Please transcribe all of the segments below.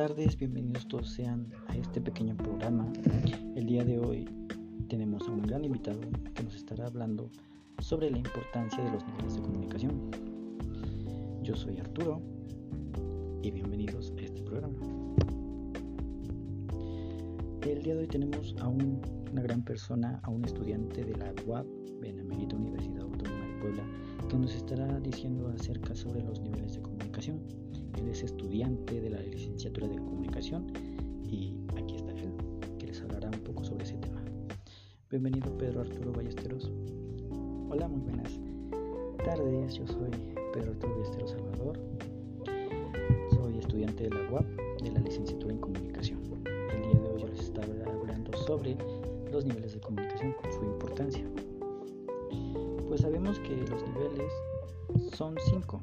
tardes, bienvenidos todos sean a este pequeño programa. El día de hoy tenemos a un gran invitado que nos estará hablando sobre la importancia de los niveles de comunicación. Yo soy Arturo y bienvenidos a este programa. El día de hoy tenemos a una gran persona, a un estudiante de la UAP, Benemérita Universidad Autónoma de Puebla, que nos estará diciendo acerca sobre los niveles de comunicación. Es estudiante de la licenciatura de comunicación y aquí está él, que les hablará un poco sobre ese tema. Bienvenido Pedro Arturo Ballesteros. Hola, muy buenas tardes. Yo soy Pedro Arturo Ballesteros Salvador. Soy estudiante de la UAP de la licenciatura en comunicación. El día de hoy yo les estaré hablando sobre los niveles de comunicación, su importancia. Pues sabemos que los niveles son cinco.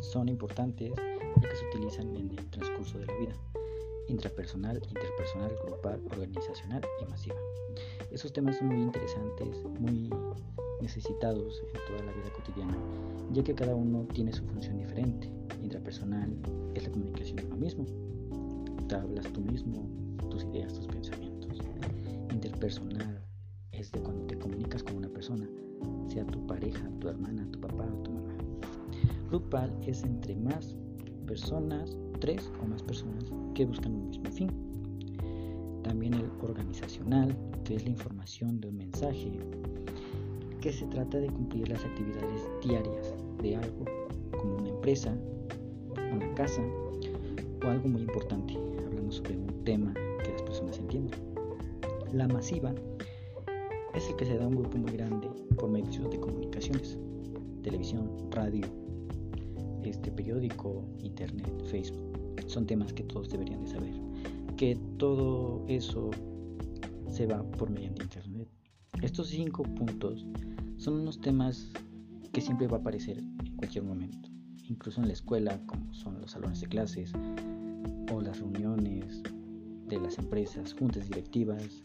Son importantes ya que se utilizan en el transcurso de la vida. Intrapersonal, interpersonal, grupal, organizacional y masiva. Esos temas son muy interesantes, muy necesitados en toda la vida cotidiana, ya que cada uno tiene su función diferente. Intrapersonal es la comunicación de uno mismo. Te hablas tú mismo, tus ideas, tus pensamientos. Interpersonal es de cuando te comunicas con una persona, sea tu pareja, tu hermana, tu papá tu mamá. Grupal es entre más personas, tres o más personas que buscan un mismo fin. También el organizacional, que es la información de un mensaje, que se trata de cumplir las actividades diarias de algo, como una empresa, una casa o algo muy importante, hablando sobre un tema que las personas entiendan. La masiva es el que se da a un grupo muy grande por medios de comunicaciones, televisión, radio, este periódico, internet, Facebook. Son temas que todos deberían de saber. Que todo eso se va por mediante internet. Estos cinco puntos son unos temas que siempre va a aparecer en cualquier momento, incluso en la escuela, como son los salones de clases o las reuniones de las empresas, juntas directivas,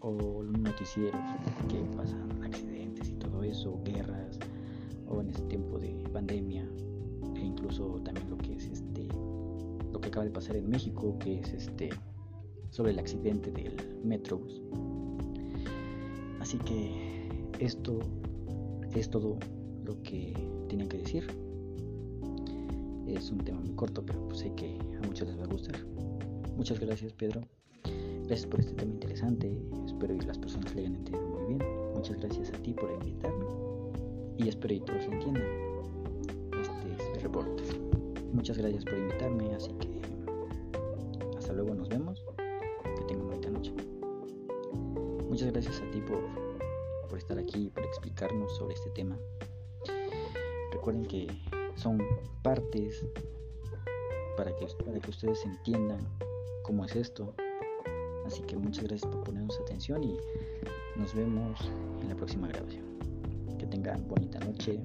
o noticieros que pasan accidentes y todo eso, guerras, o en este tiempo de pandemia, acaba de pasar en México, que es este, sobre el accidente del Metrobús. Así que esto es todo lo que tenía que decir. Es un tema muy corto, pero pues sé que a muchos les va a gustar. Muchas gracias, Pedro. Gracias por este tema interesante. Espero que las personas le hayan entendido muy bien. Muchas gracias a ti por invitarme. Y espero que todos lo entiendan. Este es el reporte. Muchas gracias por invitarme. Así que hasta luego, nos vemos. Que tengan bonita noche. Muchas gracias a ti por, por estar aquí y por explicarnos sobre este tema. Recuerden que son partes para que, para que ustedes entiendan cómo es esto Así que muchas gracias por ponernos atención y nos vemos en la próxima grabación. Que tengan bonita noche.